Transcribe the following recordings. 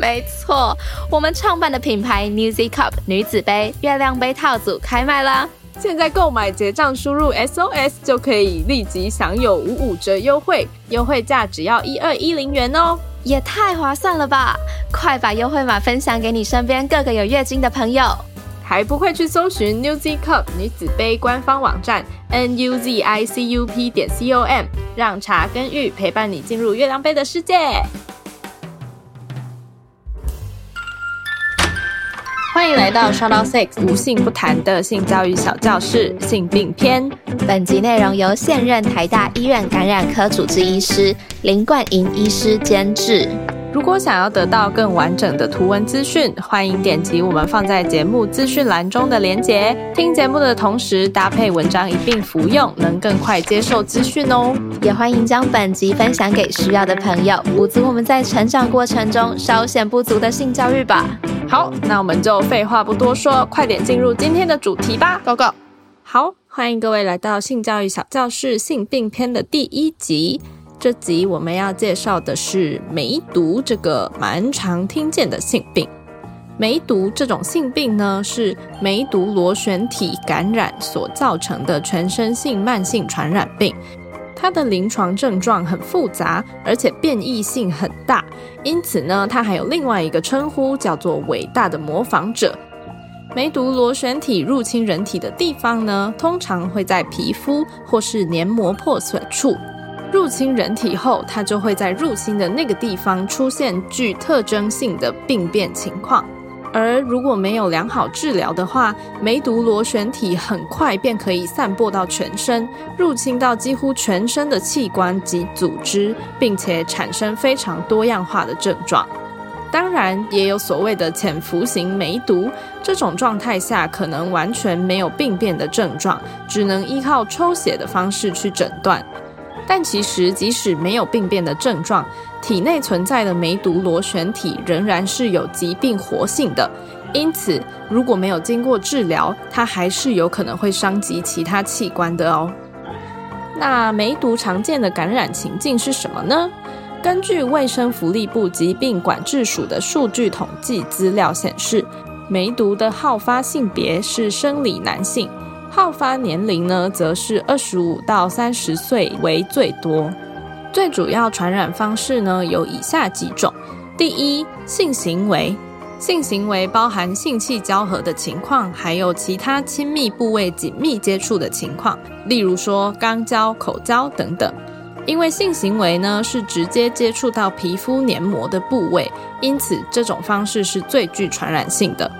没错，我们创办的品牌 Newzy Cup 女子杯月亮杯套组开卖啦！现在购买结账输入 SOS 就可以立即享有五五折优惠，优惠价只要一二一零元哦。也太划算了吧！快把优惠码分享给你身边各个有月经的朋友，还不快去搜寻 Newzy Cup 女子杯官方网站 n u z i c u p 点 c o m，让茶跟玉陪伴你进入月亮杯的世界。欢迎来到 Shout Out Six，无性不谈的性教育小教室性病篇。本集内容由现任台大医院感染科主治医师林冠莹医师监制。如果想要得到更完整的图文资讯，欢迎点击我们放在节目资讯栏中的连结。听节目的同时搭配文章一并服用，能更快接受资讯哦。也欢迎将本集分享给需要的朋友，补足我们在成长过程中稍显不足的性教育吧。好，那我们就废话不多说，快点进入今天的主题吧。Go Go！好，欢迎各位来到性教育小教室性病篇的第一集。这集我们要介绍的是梅毒这个蛮常听见的性病。梅毒这种性病呢，是梅毒螺旋体感染所造成的全身性慢性传染病。它的临床症状很复杂，而且变异性很大，因此呢，它还有另外一个称呼，叫做“伟大的模仿者”。梅毒螺旋体入侵人体的地方呢，通常会在皮肤或是黏膜破损处。入侵人体后，它就会在入侵的那个地方出现具特征性的病变情况。而如果没有良好治疗的话，梅毒螺旋体很快便可以散播到全身，入侵到几乎全身的器官及组织，并且产生非常多样化的症状。当然，也有所谓的潜伏型梅毒，这种状态下可能完全没有病变的症状，只能依靠抽血的方式去诊断。但其实，即使没有病变的症状，体内存在的梅毒螺旋体仍然是有疾病活性的。因此，如果没有经过治疗，它还是有可能会伤及其他器官的哦。那梅毒常见的感染情境是什么呢？根据卫生福利部疾病管制署的数据统计资料显示，梅毒的好发性别是生理男性。好发年龄呢，则是二十五到三十岁为最多。最主要传染方式呢，有以下几种：第一，性行为，性行为包含性器交合的情况，还有其他亲密部位紧密接触的情况，例如说肛交、口交等等。因为性行为呢是直接接触到皮肤黏膜的部位，因此这种方式是最具传染性的。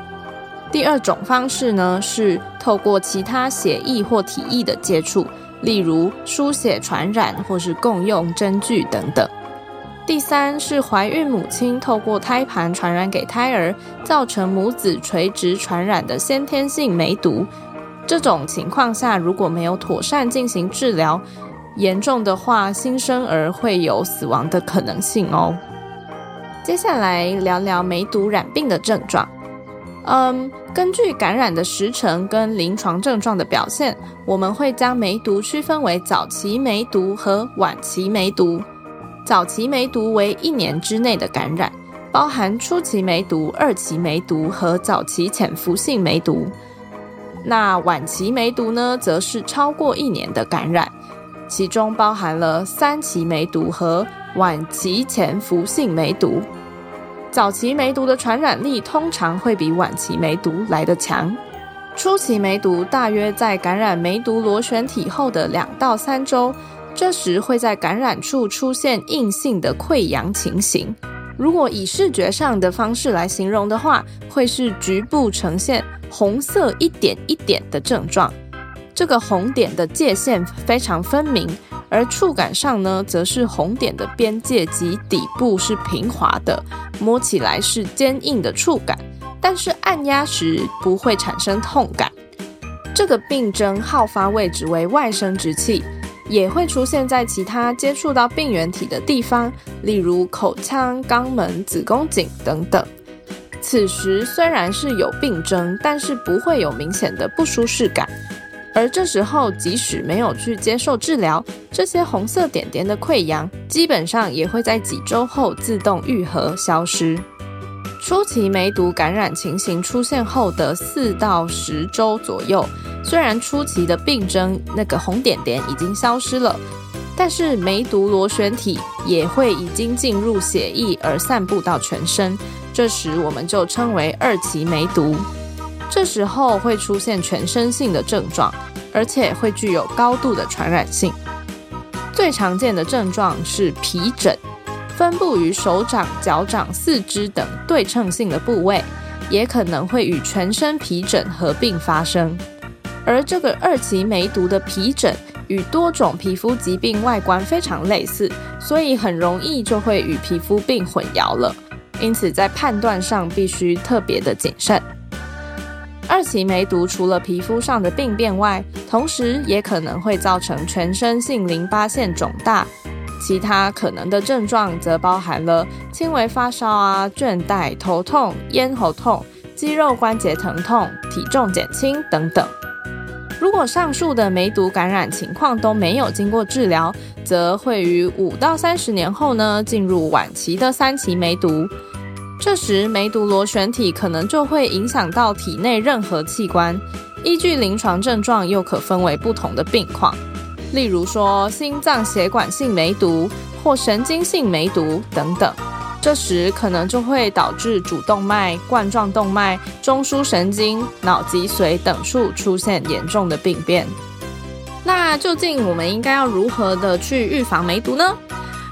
第二种方式呢，是透过其他血液或体液的接触，例如输血传染或是共用针具等等。第三是怀孕母亲透过胎盘传染给胎儿，造成母子垂直传染的先天性梅毒。这种情况下，如果没有妥善进行治疗，严重的话，新生儿会有死亡的可能性哦。接下来聊聊梅毒染病的症状。嗯，根据感染的时程跟临床症状的表现，我们会将梅毒区分为早期梅毒和晚期梅毒。早期梅毒为一年之内的感染，包含初期梅毒、二期梅毒和早期潜伏性梅毒。那晚期梅毒呢，则是超过一年的感染，其中包含了三期梅毒和晚期潜伏性梅毒。早期梅毒的传染力通常会比晚期梅毒来得强。初期梅毒大约在感染梅毒螺旋体后的两到三周，这时会在感染处出现硬性的溃疡情形。如果以视觉上的方式来形容的话，会是局部呈现红色一点一点的症状。这个红点的界限非常分明，而触感上呢，则是红点的边界及底部是平滑的，摸起来是坚硬的触感，但是按压时不会产生痛感。这个病征好发位置为外生殖器，也会出现在其他接触到病原体的地方，例如口腔、肛门、子宫颈等等。此时虽然是有病征，但是不会有明显的不舒适感。而这时候，即使没有去接受治疗，这些红色点点的溃疡基本上也会在几周后自动愈合消失。初期梅毒感染情形出现后的四到十周左右，虽然初期的病征那个红点点已经消失了，但是梅毒螺旋体也会已经进入血液而散布到全身，这时我们就称为二期梅毒。这时候会出现全身性的症状，而且会具有高度的传染性。最常见的症状是皮疹，分布于手掌、脚掌、四肢等对称性的部位，也可能会与全身皮疹合并发生。而这个二期梅毒的皮疹与多种皮肤疾病外观非常类似，所以很容易就会与皮肤病混淆了。因此在判断上必须特别的谨慎。二期梅毒除了皮肤上的病变外，同时也可能会造成全身性淋巴腺肿大。其他可能的症状则包含了轻微发烧啊、倦怠、头痛、咽喉痛、肌肉关节疼痛、体重减轻等等。如果上述的梅毒感染情况都没有经过治疗，则会于五到三十年后呢进入晚期的三期梅毒。这时，梅毒螺旋体可能就会影响到体内任何器官。依据临床症状，又可分为不同的病况，例如说心脏血管性梅毒或神经性梅毒等等。这时可能就会导致主动脉、冠状动脉、中枢神经、脑脊髓等处出现严重的病变。那究竟我们应该要如何的去预防梅毒呢？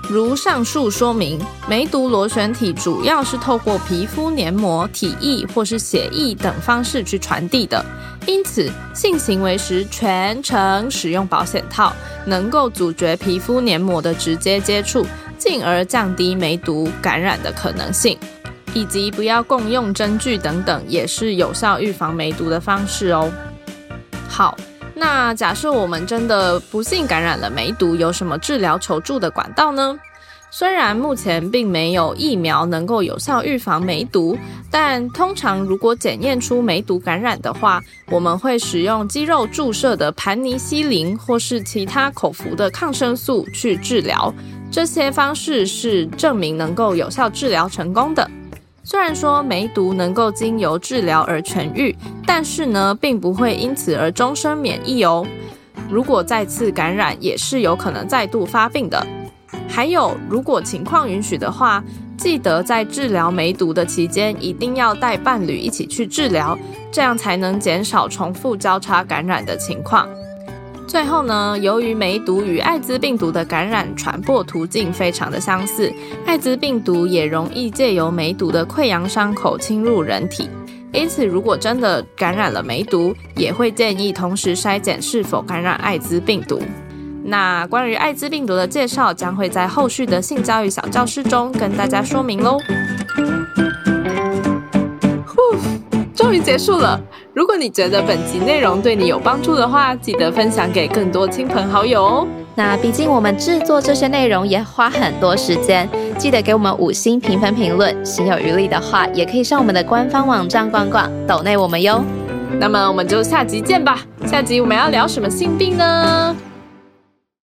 如上述说明，梅毒螺旋体主要是透过皮肤黏膜、体液或是血液等方式去传递的，因此性行为时全程使用保险套，能够阻绝皮肤黏膜的直接接触，进而降低梅毒感染的可能性。以及不要共用针具等等，也是有效预防梅毒的方式哦。好。那假设我们真的不幸感染了梅毒，有什么治疗求助的管道呢？虽然目前并没有疫苗能够有效预防梅毒，但通常如果检验出梅毒感染的话，我们会使用肌肉注射的盘尼西林或是其他口服的抗生素去治疗。这些方式是证明能够有效治疗成功的。虽然说梅毒能够经由治疗而痊愈，但是呢，并不会因此而终身免疫哦。如果再次感染，也是有可能再度发病的。还有，如果情况允许的话，记得在治疗梅毒的期间，一定要带伴侣一起去治疗，这样才能减少重复交叉感染的情况。最后呢，由于梅毒与艾滋病毒的感染传播途径非常的相似，艾滋病毒也容易借由梅毒的溃疡伤口侵入人体。因此，如果真的感染了梅毒，也会建议同时筛检是否感染艾滋病毒。那关于艾滋病毒的介绍，将会在后续的性教育小教室中跟大家说明喽。终于结束了。如果你觉得本集内容对你有帮助的话，记得分享给更多亲朋好友哦。那毕竟我们制作这些内容也花很多时间，记得给我们五星评分评论。心有余力的话，也可以上我们的官方网站逛逛，抖内我们哟。那么我们就下集见吧。下集我们要聊什么性病呢？